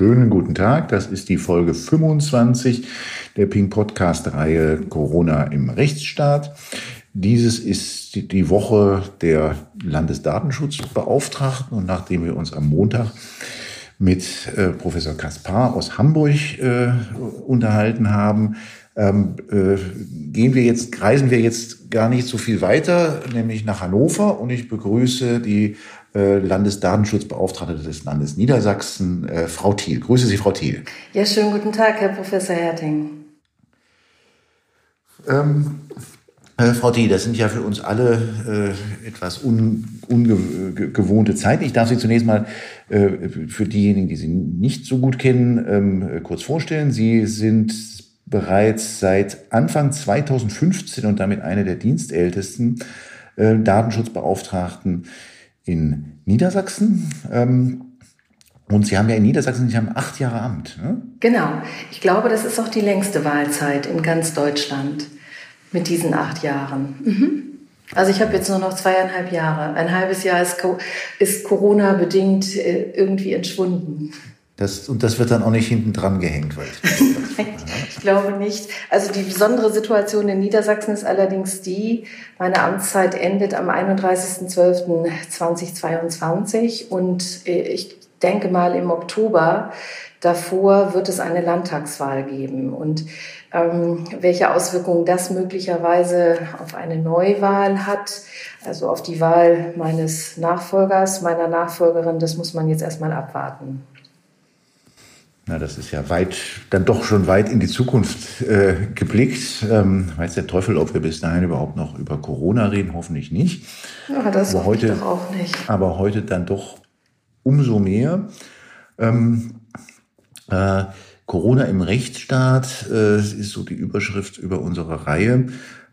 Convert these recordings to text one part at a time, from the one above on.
Schönen guten Tag. Das ist die Folge 25 der Ping Podcast Reihe Corona im Rechtsstaat. Dieses ist die Woche der Landesdatenschutzbeauftragten und nachdem wir uns am Montag mit äh, Professor Kaspar aus Hamburg äh, unterhalten haben, ähm, äh, gehen wir jetzt, reisen wir jetzt gar nicht so viel weiter, nämlich nach Hannover und ich begrüße die Landesdatenschutzbeauftragte des Landes Niedersachsen, äh, Frau Thiel. Grüße Sie, Frau Thiel. Ja, schönen guten Tag, Herr Professor Herting. Ähm, äh, Frau Thiel, das sind ja für uns alle äh, etwas un, ungewohnte Zeiten. Ich darf Sie zunächst mal äh, für diejenigen, die Sie nicht so gut kennen, ähm, kurz vorstellen. Sie sind bereits seit Anfang 2015 und damit eine der dienstältesten äh, Datenschutzbeauftragten in Niedersachsen. Ähm, und Sie haben ja in Niedersachsen, Sie haben acht Jahre Amt. Ne? Genau. Ich glaube, das ist auch die längste Wahlzeit in ganz Deutschland mit diesen acht Jahren. Mhm. Also ich habe jetzt nur noch zweieinhalb Jahre. Ein halbes Jahr ist, ist Corona-bedingt äh, irgendwie entschwunden. Das, und das wird dann auch nicht hinten dran gehängt, weil ich glaube nicht. Also die besondere Situation in Niedersachsen ist allerdings die, meine Amtszeit endet am 31.12.2022 und äh, ich denke mal im Oktober davor wird es eine Landtagswahl geben. Und ähm, welche Auswirkungen das möglicherweise auf eine Neuwahl hat, also auf die Wahl meines Nachfolgers, meiner Nachfolgerin, das muss man jetzt erstmal abwarten. Na, das ist ja weit, dann doch schon weit in die Zukunft äh, geblickt. Ähm, weiß der Teufel, ob wir bis dahin überhaupt noch über Corona reden, hoffentlich nicht. Ja, das aber heute, doch auch nicht. Aber heute dann doch umso mehr. Ähm, äh, Corona im Rechtsstaat äh, ist so die Überschrift über unsere Reihe.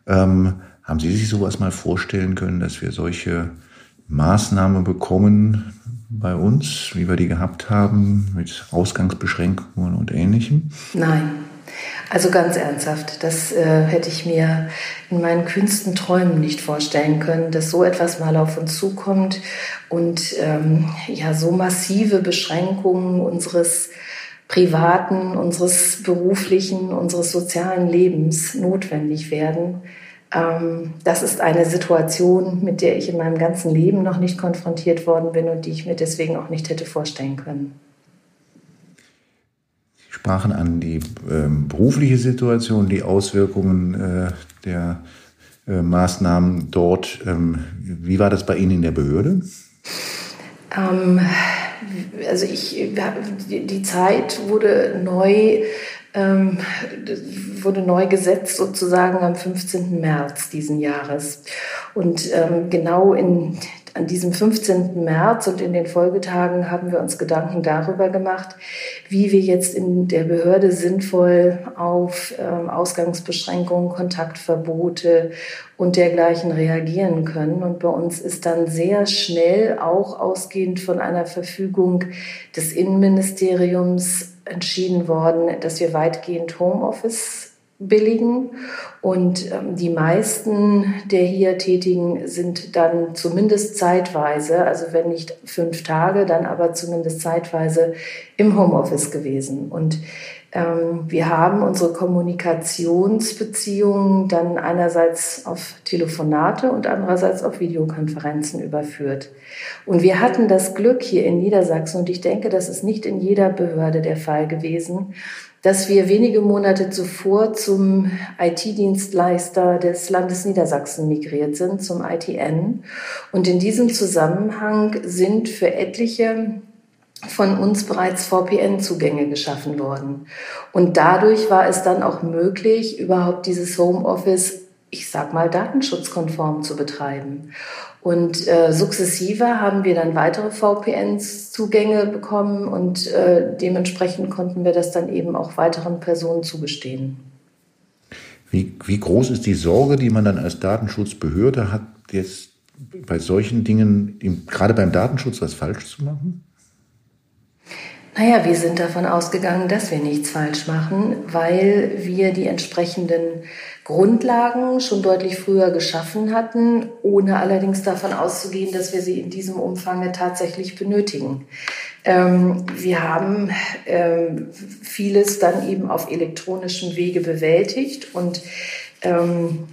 Ähm, haben Sie sich sowas mal vorstellen können, dass wir solche Maßnahmen bekommen, bei uns, wie wir die gehabt haben, mit Ausgangsbeschränkungen und Ähnlichem? Nein. Also ganz ernsthaft, das äh, hätte ich mir in meinen kühnsten Träumen nicht vorstellen können, dass so etwas mal auf uns zukommt und ähm, ja so massive Beschränkungen unseres privaten, unseres beruflichen, unseres sozialen Lebens notwendig werden. Ähm, das ist eine Situation, mit der ich in meinem ganzen Leben noch nicht konfrontiert worden bin und die ich mir deswegen auch nicht hätte vorstellen können. Sie sprachen an die ähm, berufliche Situation, die Auswirkungen äh, der äh, Maßnahmen dort. Ähm, wie war das bei Ihnen in der Behörde? Ähm, also ich, die, Zeit wurde neu ähm, wurde neu gesetzt sozusagen am 15. März diesen Jahres. Und ähm, genau in, an diesem 15. März und in den Folgetagen haben wir uns Gedanken darüber gemacht, wie wir jetzt in der Behörde sinnvoll auf ähm, Ausgangsbeschränkungen, Kontaktverbote und dergleichen reagieren können. Und bei uns ist dann sehr schnell, auch ausgehend von einer Verfügung des Innenministeriums, entschieden worden, dass wir weitgehend Homeoffice billigen. Und ähm, die meisten der hier Tätigen sind dann zumindest zeitweise, also wenn nicht fünf Tage, dann aber zumindest zeitweise im Homeoffice gewesen. Und ähm, wir haben unsere Kommunikationsbeziehungen dann einerseits auf Telefonate und andererseits auf Videokonferenzen überführt. Und wir hatten das Glück hier in Niedersachsen, und ich denke, das ist nicht in jeder Behörde der Fall gewesen, dass wir wenige Monate zuvor zum IT-Dienstleister des Landes Niedersachsen migriert sind, zum ITN. Und in diesem Zusammenhang sind für etliche von uns bereits VPN-Zugänge geschaffen worden. Und dadurch war es dann auch möglich, überhaupt dieses Homeoffice, ich sag mal, datenschutzkonform zu betreiben. Und äh, sukzessive haben wir dann weitere VPN-Zugänge bekommen und äh, dementsprechend konnten wir das dann eben auch weiteren Personen zugestehen. Wie, wie groß ist die Sorge, die man dann als Datenschutzbehörde hat, jetzt bei solchen Dingen, gerade beim Datenschutz, was falsch zu machen? Naja, wir sind davon ausgegangen, dass wir nichts falsch machen, weil wir die entsprechenden Grundlagen schon deutlich früher geschaffen hatten, ohne allerdings davon auszugehen, dass wir sie in diesem Umfang tatsächlich benötigen. Ähm, wir haben ähm, vieles dann eben auf elektronischem Wege bewältigt und ähm,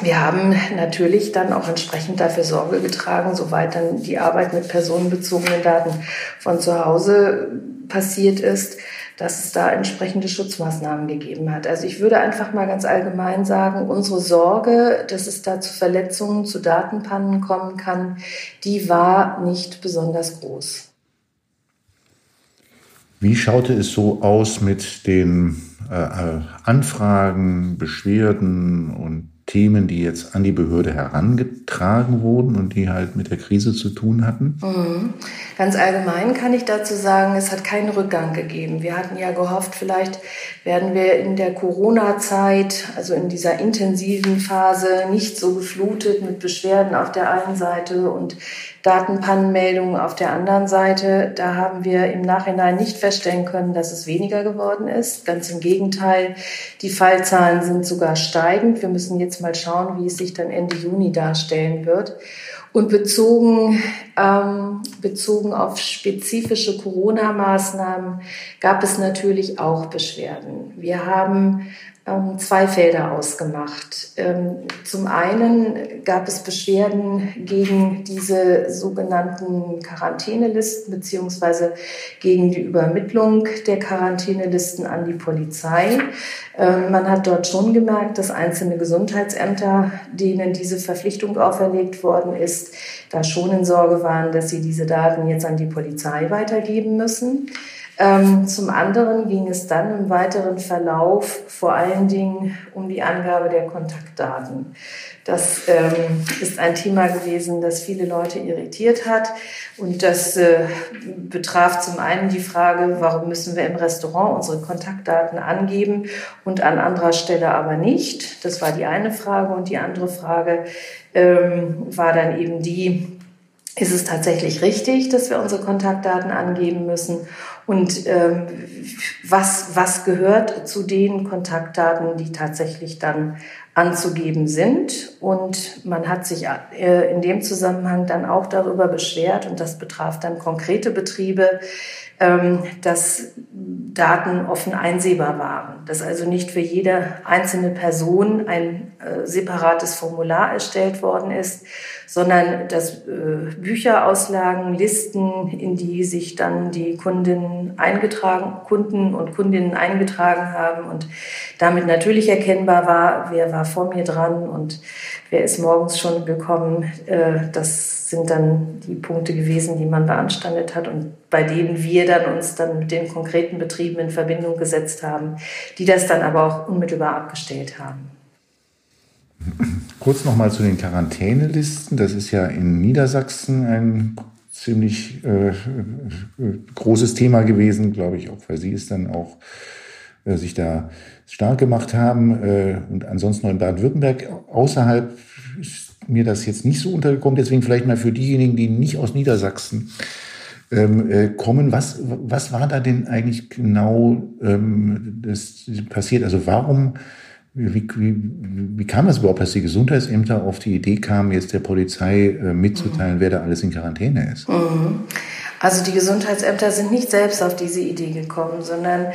wir haben natürlich dann auch entsprechend dafür Sorge getragen, soweit dann die Arbeit mit personenbezogenen Daten von zu Hause passiert ist, dass es da entsprechende Schutzmaßnahmen gegeben hat. Also ich würde einfach mal ganz allgemein sagen, unsere Sorge, dass es da zu Verletzungen, zu Datenpannen kommen kann, die war nicht besonders groß. Wie schaute es so aus mit den äh, Anfragen, Beschwerden und Themen, die jetzt an die Behörde herangetragen wurden und die halt mit der Krise zu tun hatten? Mhm. Ganz allgemein kann ich dazu sagen, es hat keinen Rückgang gegeben. Wir hatten ja gehofft, vielleicht werden wir in der Corona-Zeit, also in dieser intensiven Phase, nicht so geflutet mit Beschwerden auf der einen Seite und Datenpannenmeldungen auf der anderen Seite. Da haben wir im Nachhinein nicht feststellen können, dass es weniger geworden ist. Ganz im Gegenteil, die Fallzahlen sind sogar steigend. Wir müssen jetzt mal schauen, wie es sich dann Ende Juni darstellen wird. Und bezogen, ähm, bezogen auf spezifische Corona-Maßnahmen gab es natürlich auch Beschwerden. Wir haben zwei Felder ausgemacht. Ähm, zum einen gab es Beschwerden gegen diese sogenannten Quarantänelisten beziehungsweise gegen die Übermittlung der Quarantänelisten an die Polizei. Ähm, man hat dort schon gemerkt, dass einzelne Gesundheitsämter, denen diese Verpflichtung auferlegt worden ist, da schon in Sorge waren, dass sie diese Daten jetzt an die Polizei weitergeben müssen. Ähm, zum anderen ging es dann im weiteren Verlauf vor allen Dingen um die Angabe der Kontaktdaten. Das ähm, ist ein Thema gewesen, das viele Leute irritiert hat. Und das äh, betraf zum einen die Frage, warum müssen wir im Restaurant unsere Kontaktdaten angeben und an anderer Stelle aber nicht. Das war die eine Frage. Und die andere Frage ähm, war dann eben die, ist es tatsächlich richtig, dass wir unsere Kontaktdaten angeben müssen? Und ähm, was, was gehört zu den Kontaktdaten, die tatsächlich dann anzugeben sind? Und man hat sich äh, in dem Zusammenhang dann auch darüber beschwert, und das betraf dann konkrete Betriebe, ähm, dass Daten offen einsehbar waren, dass also nicht für jede einzelne Person ein äh, separates Formular erstellt worden ist, sondern dass äh, Bücherauslagen, Listen, in die sich dann die Kundinnen eingetragen, Kunden und Kundinnen eingetragen haben und damit natürlich erkennbar war, wer war vor mir dran und wer ist morgens schon gekommen. Äh, das sind dann die Punkte gewesen, die man beanstandet hat und bei denen wir dann uns dann mit den konkreten Betrieben in Verbindung gesetzt haben, die das dann aber auch unmittelbar abgestellt haben. Kurz nochmal zu den Quarantänelisten. Das ist ja in Niedersachsen ein ziemlich äh, großes Thema gewesen, glaube ich, auch weil Sie es dann auch äh, sich da stark gemacht haben. Äh, und ansonsten noch in Baden-Württemberg außerhalb ist mir das jetzt nicht so untergekommen. Deswegen vielleicht mal für diejenigen, die nicht aus Niedersachsen ähm, äh, kommen. Was, was war da denn eigentlich genau ähm, das passiert? Also warum, wie, wie, wie kam das überhaupt, dass die Gesundheitsämter auf die Idee kamen, jetzt der Polizei äh, mitzuteilen, mhm. wer da alles in Quarantäne ist? Mhm. Also die Gesundheitsämter sind nicht selbst auf diese Idee gekommen, sondern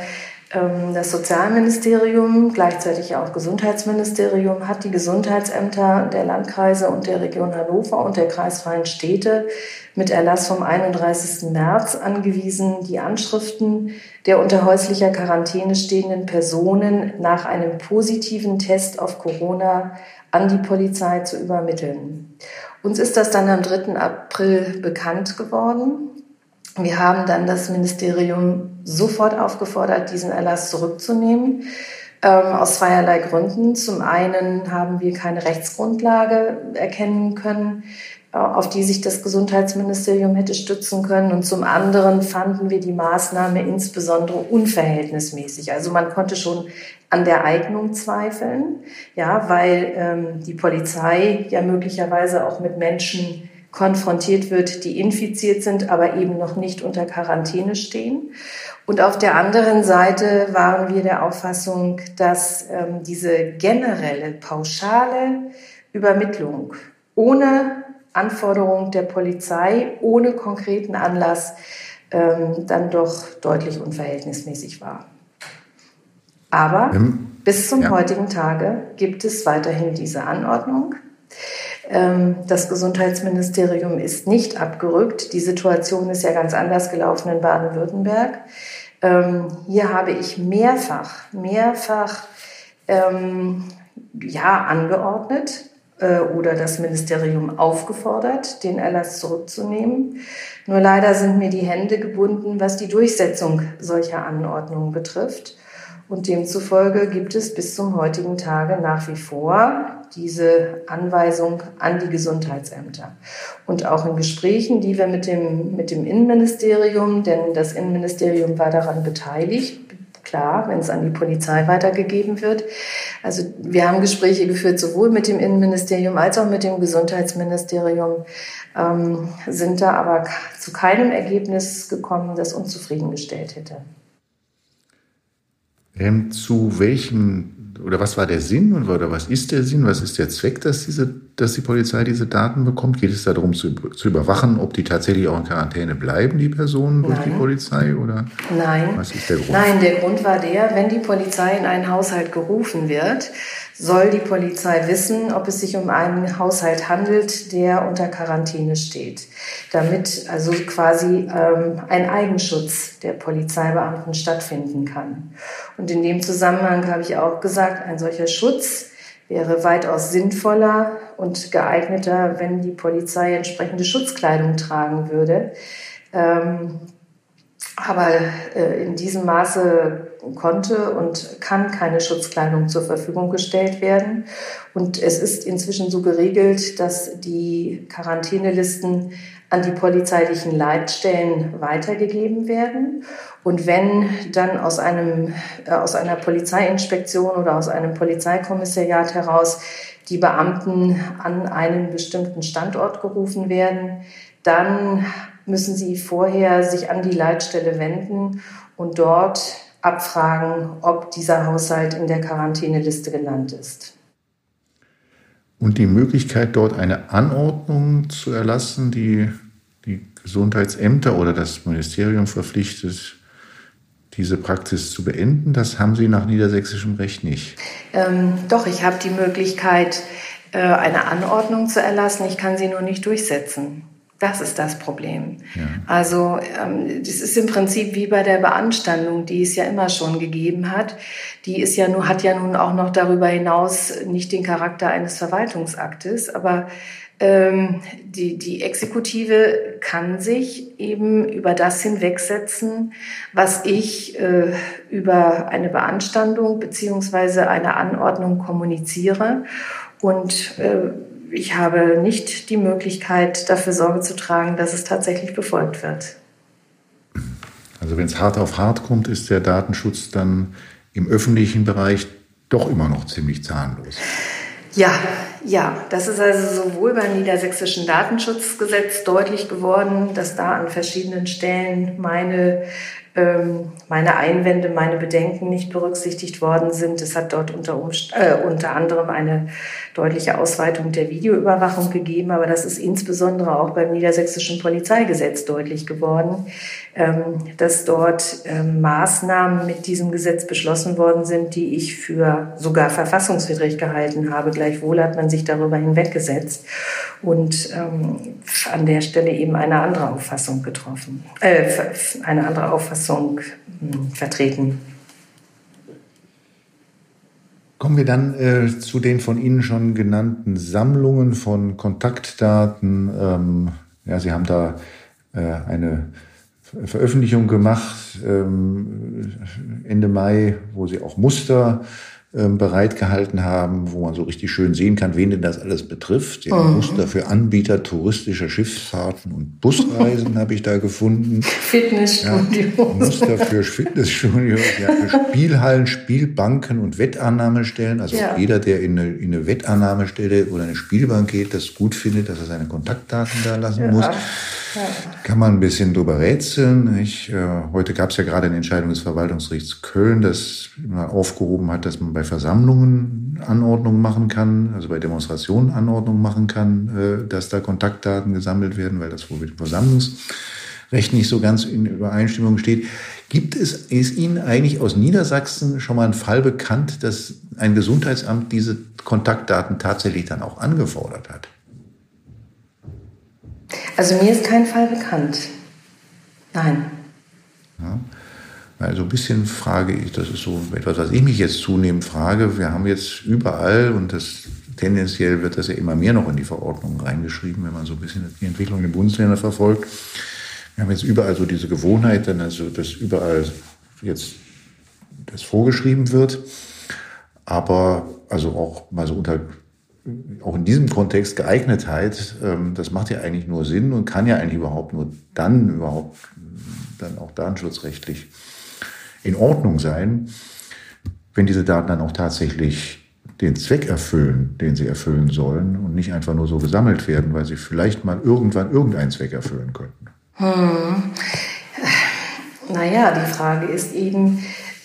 das Sozialministerium, gleichzeitig auch Gesundheitsministerium, hat die Gesundheitsämter der Landkreise und der Region Hannover und der kreisfreien Städte mit Erlass vom 31. März angewiesen, die Anschriften der unter häuslicher Quarantäne stehenden Personen nach einem positiven Test auf Corona an die Polizei zu übermitteln. Uns ist das dann am 3. April bekannt geworden. Wir haben dann das Ministerium sofort aufgefordert, diesen Erlass zurückzunehmen. Ähm, aus zweierlei Gründen. Zum einen haben wir keine Rechtsgrundlage erkennen können, äh, auf die sich das Gesundheitsministerium hätte stützen können. Und zum anderen fanden wir die Maßnahme insbesondere unverhältnismäßig. Also man konnte schon an der Eignung zweifeln, ja, weil ähm, die Polizei ja möglicherweise auch mit Menschen konfrontiert wird, die infiziert sind, aber eben noch nicht unter Quarantäne stehen. Und auf der anderen Seite waren wir der Auffassung, dass ähm, diese generelle, pauschale Übermittlung ohne Anforderung der Polizei, ohne konkreten Anlass ähm, dann doch deutlich unverhältnismäßig war. Aber ähm, bis zum ja. heutigen Tage gibt es weiterhin diese Anordnung. Ähm, das Gesundheitsministerium ist nicht abgerückt. Die Situation ist ja ganz anders gelaufen in Baden-Württemberg. Ähm, hier habe ich mehrfach, mehrfach ähm, ja angeordnet äh, oder das Ministerium aufgefordert, den Erlass zurückzunehmen. Nur leider sind mir die Hände gebunden, was die Durchsetzung solcher Anordnungen betrifft. Und demzufolge gibt es bis zum heutigen Tage nach wie vor diese Anweisung an die Gesundheitsämter. Und auch in Gesprächen, die wir mit dem, mit dem Innenministerium, denn das Innenministerium war daran beteiligt, klar, wenn es an die Polizei weitergegeben wird. Also wir haben Gespräche geführt, sowohl mit dem Innenministerium als auch mit dem Gesundheitsministerium, ähm, sind da aber zu keinem Ergebnis gekommen, das uns zufriedengestellt hätte. Ähm, zu welchem oder was war der Sinn oder was ist der Sinn? Was ist der Zweck, dass, diese, dass die Polizei diese Daten bekommt? Geht es darum zu, zu überwachen, ob die tatsächlich auch in Quarantäne bleiben, die Personen durch Nein. die Polizei? Oder Nein. Was ist der Grund? Nein, der Grund war der, wenn die Polizei in einen Haushalt gerufen wird, soll die Polizei wissen, ob es sich um einen Haushalt handelt, der unter Quarantäne steht. Damit also quasi ähm, ein Eigenschutz der Polizeibeamten stattfinden kann. Und in dem Zusammenhang habe ich auch gesagt, ein solcher Schutz wäre weitaus sinnvoller und geeigneter, wenn die Polizei entsprechende Schutzkleidung tragen würde. Ähm, aber äh, in diesem Maße konnte und kann keine Schutzkleidung zur Verfügung gestellt werden. Und es ist inzwischen so geregelt, dass die Quarantänelisten an die polizeilichen Leitstellen weitergegeben werden. Und wenn dann aus, einem, äh, aus einer Polizeiinspektion oder aus einem Polizeikommissariat heraus die Beamten an einen bestimmten Standort gerufen werden, dann müssen sie vorher sich an die Leitstelle wenden und dort abfragen, ob dieser Haushalt in der Quarantäneliste genannt ist. Und die Möglichkeit, dort eine Anordnung zu erlassen, die die Gesundheitsämter oder das Ministerium verpflichtet, diese Praxis zu beenden, das haben Sie nach niedersächsischem Recht nicht. Ähm, doch, ich habe die Möglichkeit, äh, eine Anordnung zu erlassen. Ich kann sie nur nicht durchsetzen. Das ist das Problem. Ja. Also ähm, das ist im Prinzip wie bei der Beanstandung, die es ja immer schon gegeben hat. Die ist ja nur, hat ja nun auch noch darüber hinaus nicht den Charakter eines Verwaltungsaktes, aber ähm, die, die Exekutive kann sich eben über das hinwegsetzen, was ich äh, über eine Beanstandung beziehungsweise eine Anordnung kommuniziere und äh, ich habe nicht die Möglichkeit, dafür Sorge zu tragen, dass es tatsächlich befolgt wird. Also wenn es hart auf hart kommt, ist der Datenschutz dann im öffentlichen Bereich doch immer noch ziemlich zahnlos. Ja, ja, das ist also sowohl beim niedersächsischen Datenschutzgesetz deutlich geworden, dass da an verschiedenen Stellen meine ähm, meine Einwände, meine Bedenken nicht berücksichtigt worden sind. Es hat dort unter, äh, unter anderem eine deutliche Ausweitung der Videoüberwachung gegeben, aber das ist insbesondere auch beim niedersächsischen Polizeigesetz deutlich geworden, ähm, dass dort ähm, Maßnahmen mit diesem Gesetz beschlossen worden sind, die ich für sogar verfassungswidrig gehalten habe. Gleichwohl hat man sich darüber hinweggesetzt und ähm, an der Stelle eben eine andere Auffassung getroffen, äh, eine andere Auffassung hm, vertreten. Kommen wir dann äh, zu den von Ihnen schon genannten Sammlungen von Kontaktdaten. Ähm, ja, Sie haben da äh, eine Veröffentlichung gemacht ähm, Ende Mai, wo Sie auch Muster bereitgehalten haben, wo man so richtig schön sehen kann, wen denn das alles betrifft. Den mhm. Muster für Anbieter touristischer Schiffsfahrten und Busreisen habe ich da gefunden. Fitnessstudios. Ja, Muster für Fitnessstudios, ja, für Spielhallen, Spielbanken und Wettannahmestellen. Also ja. jeder, der in eine, in eine Wettannahmestelle oder eine Spielbank geht, das gut findet, dass er seine Kontaktdaten da lassen ja. muss. Kann man ein bisschen drüber rätseln. Ich, äh, heute gab es ja gerade eine Entscheidung des Verwaltungsgerichts Köln, das mal aufgehoben hat, dass man bei Versammlungen Anordnungen machen kann, also bei Demonstrationen Anordnungen machen kann, äh, dass da Kontaktdaten gesammelt werden, weil das wohl mit dem Versammlungsrecht nicht so ganz in Übereinstimmung steht. Gibt es, ist Ihnen eigentlich aus Niedersachsen schon mal ein Fall bekannt, dass ein Gesundheitsamt diese Kontaktdaten tatsächlich dann auch angefordert hat? Also mir ist kein Fall bekannt. Nein. Ja. Also ein bisschen frage ich, das ist so etwas, was ich mich jetzt zunehmend frage. Wir haben jetzt überall, und das tendenziell wird das ja immer mehr noch in die Verordnungen reingeschrieben, wenn man so ein bisschen die Entwicklung in den Bundesländern verfolgt. Wir haben jetzt überall so diese Gewohnheit, dann also, dass überall jetzt das vorgeschrieben wird. Aber also auch mal so unter auch in diesem Kontext Geeignetheit, ähm, das macht ja eigentlich nur Sinn und kann ja eigentlich überhaupt nur dann überhaupt dann auch datenschutzrechtlich in Ordnung sein, wenn diese Daten dann auch tatsächlich den Zweck erfüllen, den sie erfüllen sollen und nicht einfach nur so gesammelt werden, weil sie vielleicht mal irgendwann irgendeinen Zweck erfüllen könnten. Hm. Naja, die Frage ist eben,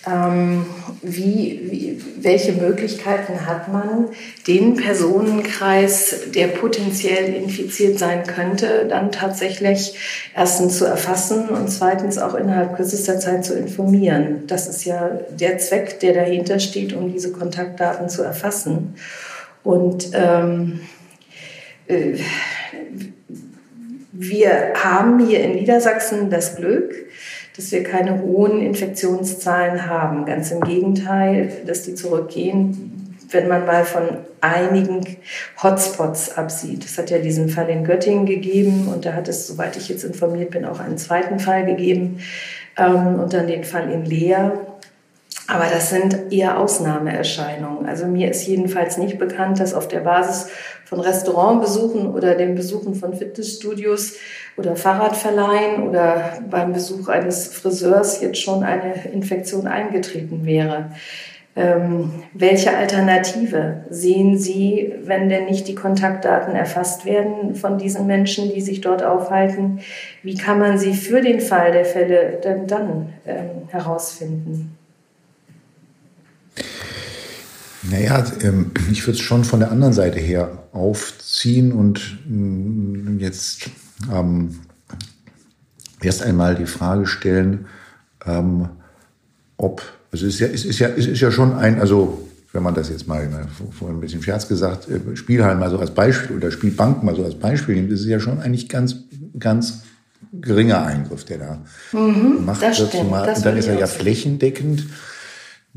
ähm, wie, wie, welche Möglichkeiten hat man, den Personenkreis, der potenziell infiziert sein könnte, dann tatsächlich erstens zu erfassen und zweitens auch innerhalb kürzester Zeit zu informieren. Das ist ja der Zweck, der dahinter steht, um diese Kontaktdaten zu erfassen. Und ähm, äh, wir haben hier in Niedersachsen das Glück, dass wir keine hohen Infektionszahlen haben. Ganz im Gegenteil, dass die zurückgehen, wenn man mal von einigen Hotspots absieht. Es hat ja diesen Fall in Göttingen gegeben und da hat es, soweit ich jetzt informiert bin, auch einen zweiten Fall gegeben ähm, und dann den Fall in Leer. Aber das sind eher Ausnahmeerscheinungen. Also mir ist jedenfalls nicht bekannt, dass auf der Basis von Restaurantbesuchen oder dem Besuchen von Fitnessstudios oder Fahrradverleihen oder beim Besuch eines Friseurs jetzt schon eine Infektion eingetreten wäre. Ähm, welche Alternative sehen Sie, wenn denn nicht die Kontaktdaten erfasst werden von diesen Menschen, die sich dort aufhalten? Wie kann man sie für den Fall der Fälle denn dann ähm, herausfinden? Naja, ähm, ich würde es schon von der anderen Seite her aufziehen und mm, jetzt ähm, erst einmal die Frage stellen, ähm, ob, also es ist ja, es ist ja, es ist ja schon ein, also wenn man das jetzt mal vorhin ein bisschen Scherz gesagt, äh, Spielhallen mal so als Beispiel oder Spielbanken mal so als Beispiel nimmt, ist es ja schon eigentlich ganz, ganz geringer Eingriff, der da mhm, gemacht wird. Stimmt, und dann ist er ja flächendeckend.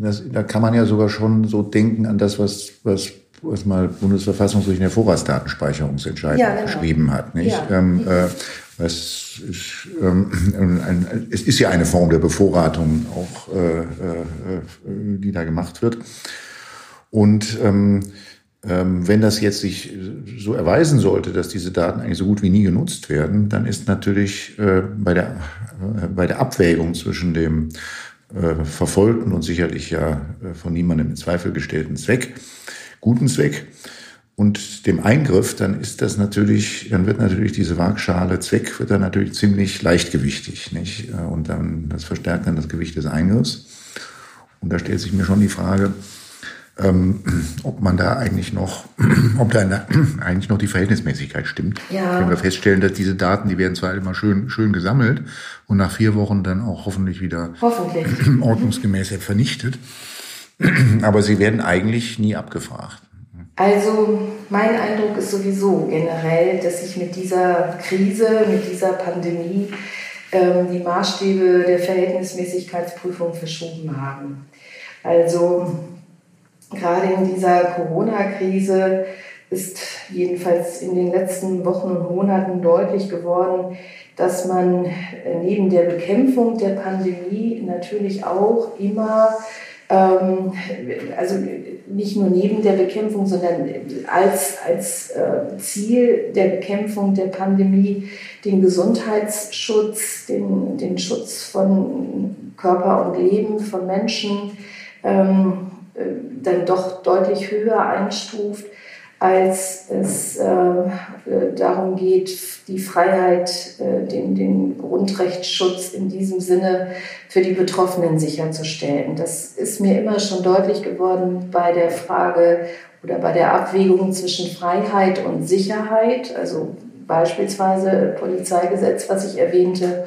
Das, da kann man ja sogar schon so denken an das, was, was was mal Bundesverfassungsgericht in der Vorratsdatenspeicherungsentscheidung ja, genau. geschrieben hat. Nicht? Ja. Ähm, äh, es, ist, ähm, ein, es ist ja eine Form der Bevorratung auch, äh, äh, die da gemacht wird. Und ähm, ähm, wenn das jetzt sich so erweisen sollte, dass diese Daten eigentlich so gut wie nie genutzt werden, dann ist natürlich äh, bei, der, äh, bei der Abwägung zwischen dem äh, verfolgten und sicherlich ja äh, von niemandem in Zweifel gestellten Zweck guten Zweck und dem Eingriff, dann ist das natürlich, dann wird natürlich diese Waagschale Zweck wird dann natürlich ziemlich leichtgewichtig, nicht? Und dann, das verstärkt dann das Gewicht des Eingriffs. Und da stellt sich mir schon die Frage, ähm, ob man da eigentlich noch, ob da eine, eigentlich noch die Verhältnismäßigkeit stimmt. Ja. Wenn wir feststellen, dass diese Daten, die werden zwar immer schön, schön gesammelt und nach vier Wochen dann auch hoffentlich wieder hoffentlich. ordnungsgemäß vernichtet. Aber sie werden eigentlich nie abgefragt. Also mein Eindruck ist sowieso generell, dass sich mit dieser Krise, mit dieser Pandemie ähm, die Maßstäbe der Verhältnismäßigkeitsprüfung verschoben haben. Also gerade in dieser Corona-Krise ist jedenfalls in den letzten Wochen und Monaten deutlich geworden, dass man neben der Bekämpfung der Pandemie natürlich auch immer ähm, also nicht nur neben der Bekämpfung, sondern als, als äh, Ziel der Bekämpfung der Pandemie den Gesundheitsschutz, den, den Schutz von Körper und Leben von Menschen ähm, äh, dann doch deutlich höher einstuft als es äh, äh, darum geht, die Freiheit, äh, den, den Grundrechtsschutz in diesem Sinne für die Betroffenen sicherzustellen. Das ist mir immer schon deutlich geworden bei der Frage oder bei der Abwägung zwischen Freiheit und Sicherheit, also beispielsweise Polizeigesetz, was ich erwähnte.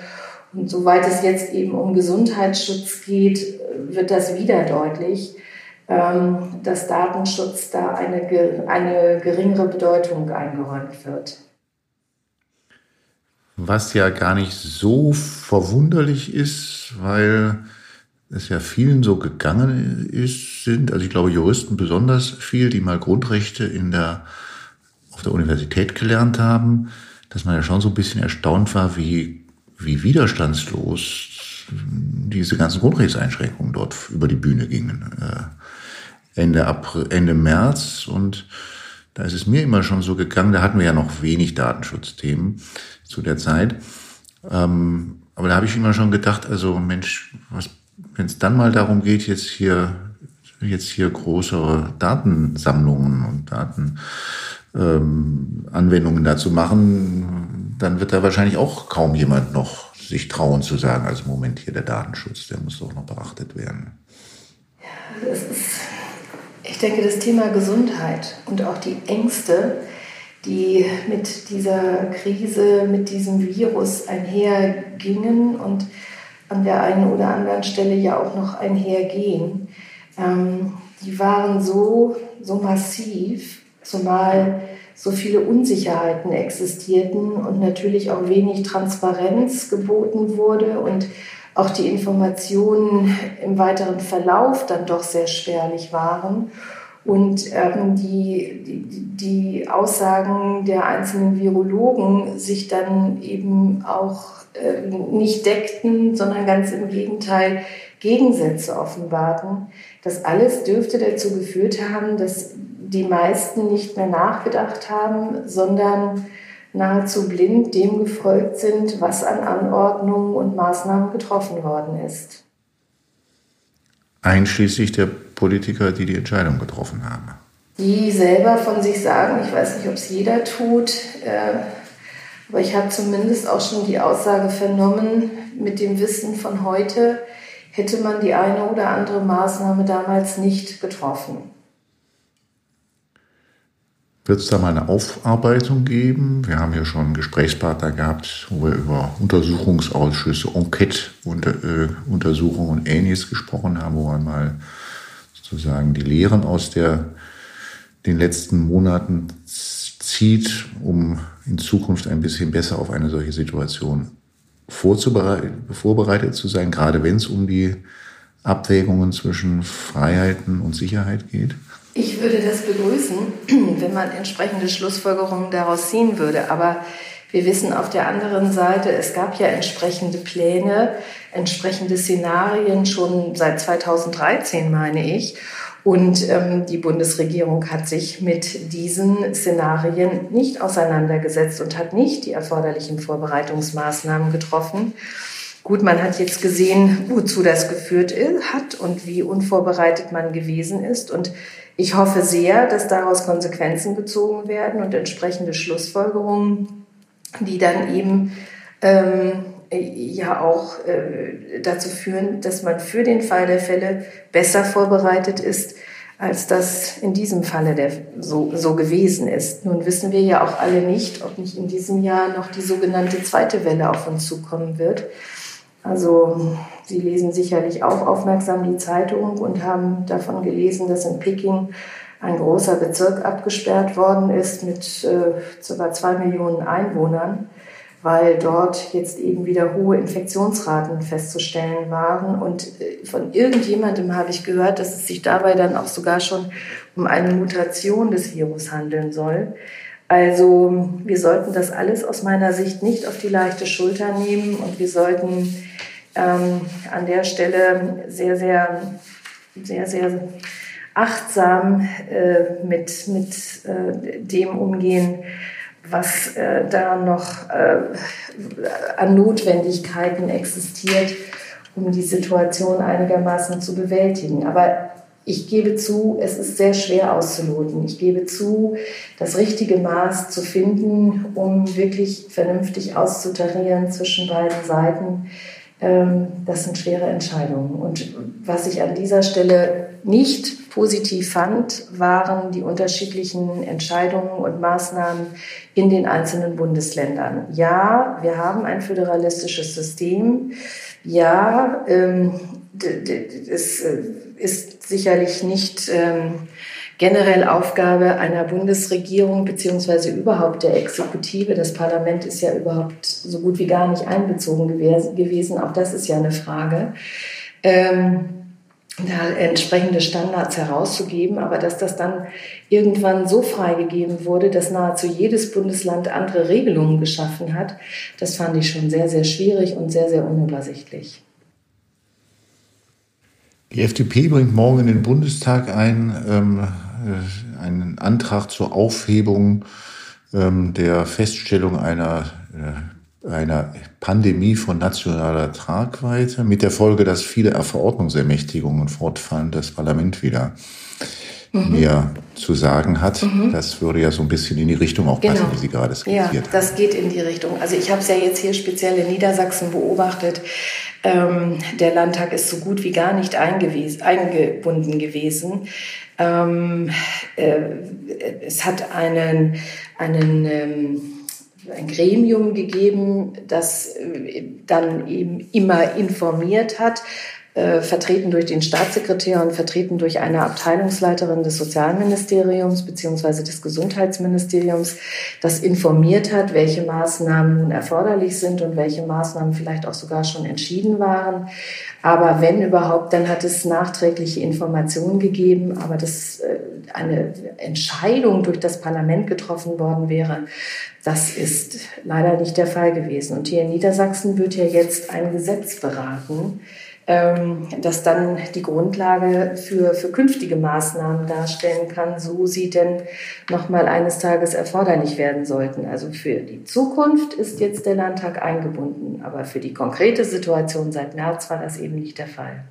Und soweit es jetzt eben um Gesundheitsschutz geht, wird das wieder deutlich dass Datenschutz da eine, eine geringere Bedeutung eingeräumt wird. Was ja gar nicht so verwunderlich ist, weil es ja vielen so gegangen ist, sind, also ich glaube Juristen besonders viel, die mal Grundrechte in der, auf der Universität gelernt haben, dass man ja schon so ein bisschen erstaunt war, wie, wie widerstandslos diese ganzen Grundrechtseinschränkungen dort über die Bühne gingen. Ende, April, Ende März und da ist es mir immer schon so gegangen, da hatten wir ja noch wenig Datenschutzthemen zu der Zeit. Ähm, aber da habe ich immer schon gedacht, also Mensch, wenn es dann mal darum geht, jetzt hier, jetzt hier größere Datensammlungen und Datenanwendungen ähm, dazu machen, dann wird da wahrscheinlich auch kaum jemand noch sich trauen zu sagen, also Moment hier der Datenschutz, der muss doch noch beachtet werden. Ja, ich denke, das Thema Gesundheit und auch die Ängste, die mit dieser Krise, mit diesem Virus einhergingen und an der einen oder anderen Stelle ja auch noch einhergehen, ähm, die waren so, so massiv, zumal so viele Unsicherheiten existierten und natürlich auch wenig Transparenz geboten wurde und auch die Informationen im weiteren Verlauf dann doch sehr spärlich waren und ähm, die, die, die Aussagen der einzelnen Virologen sich dann eben auch äh, nicht deckten, sondern ganz im Gegenteil Gegensätze offenbarten. Das alles dürfte dazu geführt haben, dass die meisten nicht mehr nachgedacht haben, sondern nahezu blind dem gefolgt sind, was an Anordnungen und Maßnahmen getroffen worden ist. Einschließlich der Politiker, die die Entscheidung getroffen haben. Die selber von sich sagen, ich weiß nicht, ob es jeder tut, äh, aber ich habe zumindest auch schon die Aussage vernommen, mit dem Wissen von heute hätte man die eine oder andere Maßnahme damals nicht getroffen. Wird es da mal eine Aufarbeitung geben? Wir haben ja schon Gesprächspartner gehabt, wo wir über Untersuchungsausschüsse, Enquete-Untersuchungen und Ähnliches gesprochen haben, wo man mal sozusagen die Lehren aus der, den letzten Monaten zieht, um in Zukunft ein bisschen besser auf eine solche Situation vorbereitet zu sein, gerade wenn es um die Abwägungen zwischen Freiheiten und Sicherheit geht? Ich würde das begrüßen, wenn man entsprechende Schlussfolgerungen daraus ziehen würde. Aber wir wissen auf der anderen Seite, es gab ja entsprechende Pläne, entsprechende Szenarien schon seit 2013, meine ich. Und ähm, die Bundesregierung hat sich mit diesen Szenarien nicht auseinandergesetzt und hat nicht die erforderlichen Vorbereitungsmaßnahmen getroffen. Gut, man hat jetzt gesehen, wozu das geführt hat und wie unvorbereitet man gewesen ist. Und ich hoffe sehr, dass daraus Konsequenzen gezogen werden und entsprechende Schlussfolgerungen, die dann eben ähm, ja auch äh, dazu führen, dass man für den Fall der Fälle besser vorbereitet ist, als das in diesem Falle der, so, so gewesen ist. Nun wissen wir ja auch alle nicht, ob nicht in diesem Jahr noch die sogenannte zweite Welle auf uns zukommen wird. Also Sie lesen sicherlich auch aufmerksam die Zeitung und haben davon gelesen, dass in Peking ein großer Bezirk abgesperrt worden ist mit äh, ca. zwei Millionen Einwohnern, weil dort jetzt eben wieder hohe Infektionsraten festzustellen waren. Und äh, von irgendjemandem habe ich gehört, dass es sich dabei dann auch sogar schon um eine Mutation des Virus handeln soll. Also wir sollten das alles aus meiner Sicht nicht auf die leichte Schulter nehmen und wir sollten ähm, an der Stelle sehr, sehr sehr, sehr achtsam äh, mit, mit äh, dem umgehen, was äh, da noch äh, an Notwendigkeiten existiert, um die Situation einigermaßen zu bewältigen. Aber ich gebe zu, es ist sehr schwer auszuloten. Ich gebe zu, das richtige Maß zu finden, um wirklich vernünftig auszutarieren zwischen beiden Seiten. Ähm, das sind schwere Entscheidungen. Und was ich an dieser Stelle nicht positiv fand, waren die unterschiedlichen Entscheidungen und Maßnahmen in den einzelnen Bundesländern. Ja, wir haben ein föderalistisches System. Ja, ähm, es äh, ist sicherlich nicht ähm, generell Aufgabe einer Bundesregierung beziehungsweise überhaupt der Exekutive. Das Parlament ist ja überhaupt so gut wie gar nicht einbezogen gewesen. Auch das ist ja eine Frage. Ähm, da entsprechende Standards herauszugeben, aber dass das dann irgendwann so freigegeben wurde, dass nahezu jedes Bundesland andere Regelungen geschaffen hat, das fand ich schon sehr, sehr schwierig und sehr, sehr unübersichtlich. Die FDP bringt morgen in den Bundestag ein, ähm, äh, einen Antrag zur Aufhebung ähm, der Feststellung einer, äh, einer Pandemie von nationaler Tragweite mit der Folge, dass viele Verordnungsermächtigungen fortfallen, das Parlament wieder mhm. mehr zu sagen hat. Mhm. Das würde ja so ein bisschen in die Richtung auch passen, genau. wie Sie gerade skizziert haben. Ja, das geht in die Richtung. Also ich habe es ja jetzt hier speziell in Niedersachsen beobachtet. Ähm, der Landtag ist so gut wie gar nicht eingebunden gewesen. Ähm, äh, es hat einen, einen ähm, ein Gremium gegeben, das äh, dann eben immer informiert hat, äh, vertreten durch den Staatssekretär und vertreten durch eine Abteilungsleiterin des Sozialministeriums beziehungsweise des Gesundheitsministeriums, das informiert hat, welche Maßnahmen nun erforderlich sind und welche Maßnahmen vielleicht auch sogar schon entschieden waren. Aber wenn überhaupt, dann hat es nachträgliche Informationen gegeben, aber dass äh, eine Entscheidung durch das Parlament getroffen worden wäre, das ist leider nicht der Fall gewesen. Und hier in Niedersachsen wird ja jetzt ein Gesetz beraten, das dann die Grundlage für, für künftige Maßnahmen darstellen kann, so sie denn nochmal eines Tages erforderlich werden sollten. Also für die Zukunft ist jetzt der Landtag eingebunden, aber für die konkrete Situation seit März war das eben nicht der Fall.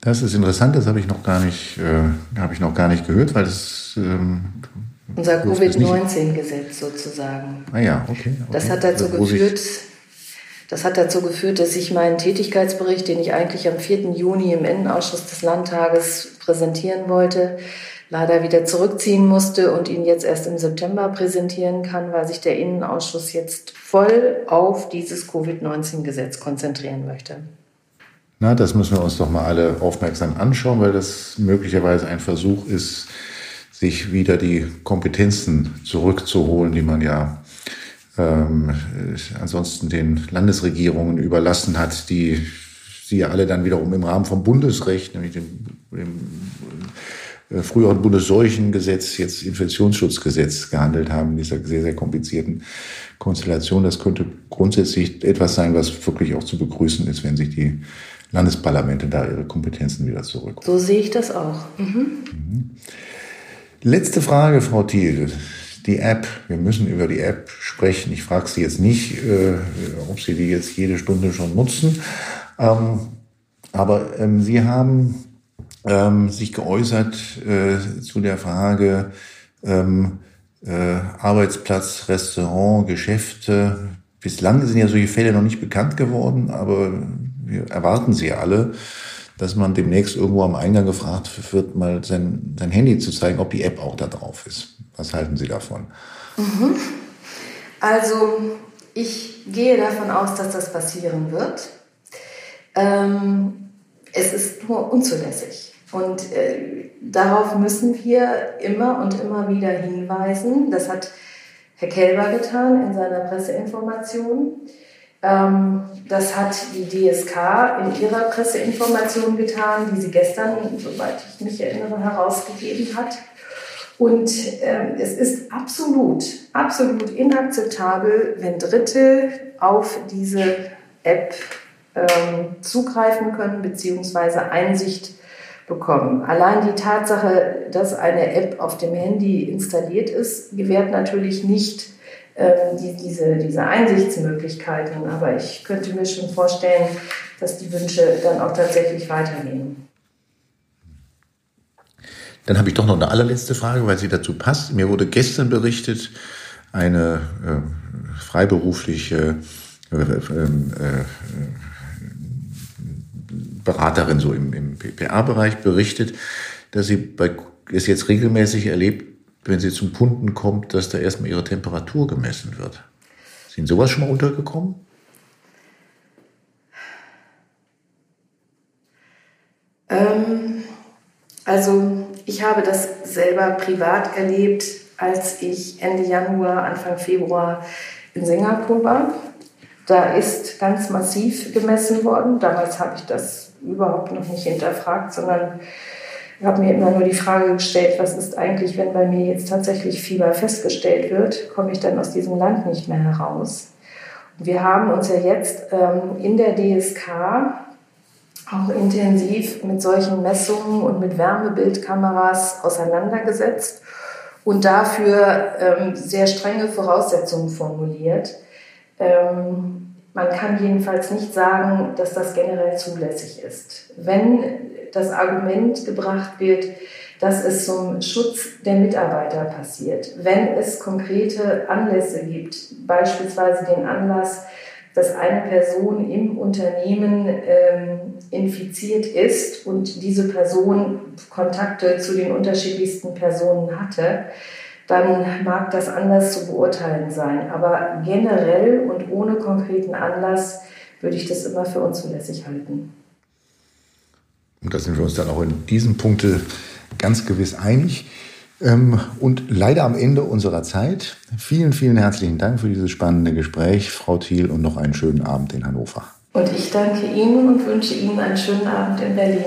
Das ist interessant, das habe ich noch gar nicht, äh, habe ich noch gar nicht gehört, weil das ähm, unser Covid-19-Gesetz sozusagen. Ah ja, okay. okay. Das hat dazu also, geführt, das hat dazu geführt, dass ich meinen Tätigkeitsbericht, den ich eigentlich am 4. Juni im Innenausschuss des Landtages präsentieren wollte, leider wieder zurückziehen musste und ihn jetzt erst im September präsentieren kann, weil sich der Innenausschuss jetzt voll auf dieses Covid-19-Gesetz konzentrieren möchte. Na, das müssen wir uns doch mal alle aufmerksam anschauen, weil das möglicherweise ein Versuch ist, sich wieder die Kompetenzen zurückzuholen, die man ja ähm, ansonsten den Landesregierungen überlassen hat, die sie ja alle dann wiederum im Rahmen vom Bundesrecht, nämlich dem, dem äh, früheren Bundesseuchengesetz, jetzt Infektionsschutzgesetz gehandelt haben, in dieser sehr, sehr komplizierten Konstellation. Das könnte grundsätzlich etwas sein, was wirklich auch zu begrüßen ist, wenn sich die Landesparlamente da ihre Kompetenzen wieder zurück. So sehe ich das auch. Mhm. Mhm. Letzte Frage, Frau Thiel die App. Wir müssen über die App sprechen. Ich frage Sie jetzt nicht, äh, ob Sie die jetzt jede Stunde schon nutzen. Ähm, aber ähm, Sie haben ähm, sich geäußert äh, zu der Frage ähm, äh, Arbeitsplatz, Restaurant, Geschäfte. Bislang sind ja solche Fälle noch nicht bekannt geworden, aber wir erwarten sie alle dass man demnächst irgendwo am Eingang gefragt wird, mal sein, sein Handy zu zeigen, ob die App auch da drauf ist. Was halten Sie davon? Mhm. Also ich gehe davon aus, dass das passieren wird. Ähm, es ist nur unzulässig. Und äh, darauf müssen wir immer und immer wieder hinweisen. Das hat Herr Kelber getan in seiner Presseinformation. Ähm, das hat die DSK in ihrer Presseinformation getan, die sie gestern, soweit ich mich erinnere, herausgegeben hat. Und ähm, es ist absolut, absolut inakzeptabel, wenn Dritte auf diese App ähm, zugreifen können, beziehungsweise Einsicht bekommen. Allein die Tatsache, dass eine App auf dem Handy installiert ist, gewährt natürlich nicht ähm, die, diese, diese Einsichtsmöglichkeiten. Aber ich könnte mir schon vorstellen, dass die Wünsche dann auch tatsächlich weitergehen. Dann habe ich doch noch eine allerletzte Frage, weil sie dazu passt. Mir wurde gestern berichtet, eine äh, freiberufliche äh, ähm, äh, Beraterin so im, im PPA-Bereich berichtet, dass sie bei, es jetzt regelmäßig erlebt, wenn sie zum Kunden kommt, dass da erstmal ihre Temperatur gemessen wird. Sind sowas schon mal untergekommen? Ähm, also ich habe das selber privat erlebt, als ich Ende Januar, Anfang Februar in Singapur war. Da ist ganz massiv gemessen worden. Damals habe ich das überhaupt noch nicht hinterfragt, sondern habe mir immer nur die Frage gestellt, was ist eigentlich, wenn bei mir jetzt tatsächlich Fieber festgestellt wird, komme ich dann aus diesem Land nicht mehr heraus. Wir haben uns ja jetzt ähm, in der DSK auch intensiv mit solchen Messungen und mit Wärmebildkameras auseinandergesetzt und dafür ähm, sehr strenge Voraussetzungen formuliert. Ähm, man kann jedenfalls nicht sagen, dass das generell zulässig ist. Wenn das Argument gebracht wird, dass es zum Schutz der Mitarbeiter passiert. Wenn es konkrete Anlässe gibt, beispielsweise den Anlass, dass eine Person im Unternehmen ähm, infiziert ist und diese Person Kontakte zu den unterschiedlichsten Personen hatte, dann mag das anders zu beurteilen sein. Aber generell und ohne konkreten Anlass würde ich das immer für unzulässig halten. Und da sind wir uns dann auch in diesem Punkte ganz gewiss einig. Ähm, und leider am Ende unserer Zeit. Vielen, vielen herzlichen Dank für dieses spannende Gespräch, Frau Thiel, und noch einen schönen Abend in Hannover. Und ich danke Ihnen und wünsche Ihnen einen schönen Abend in Berlin.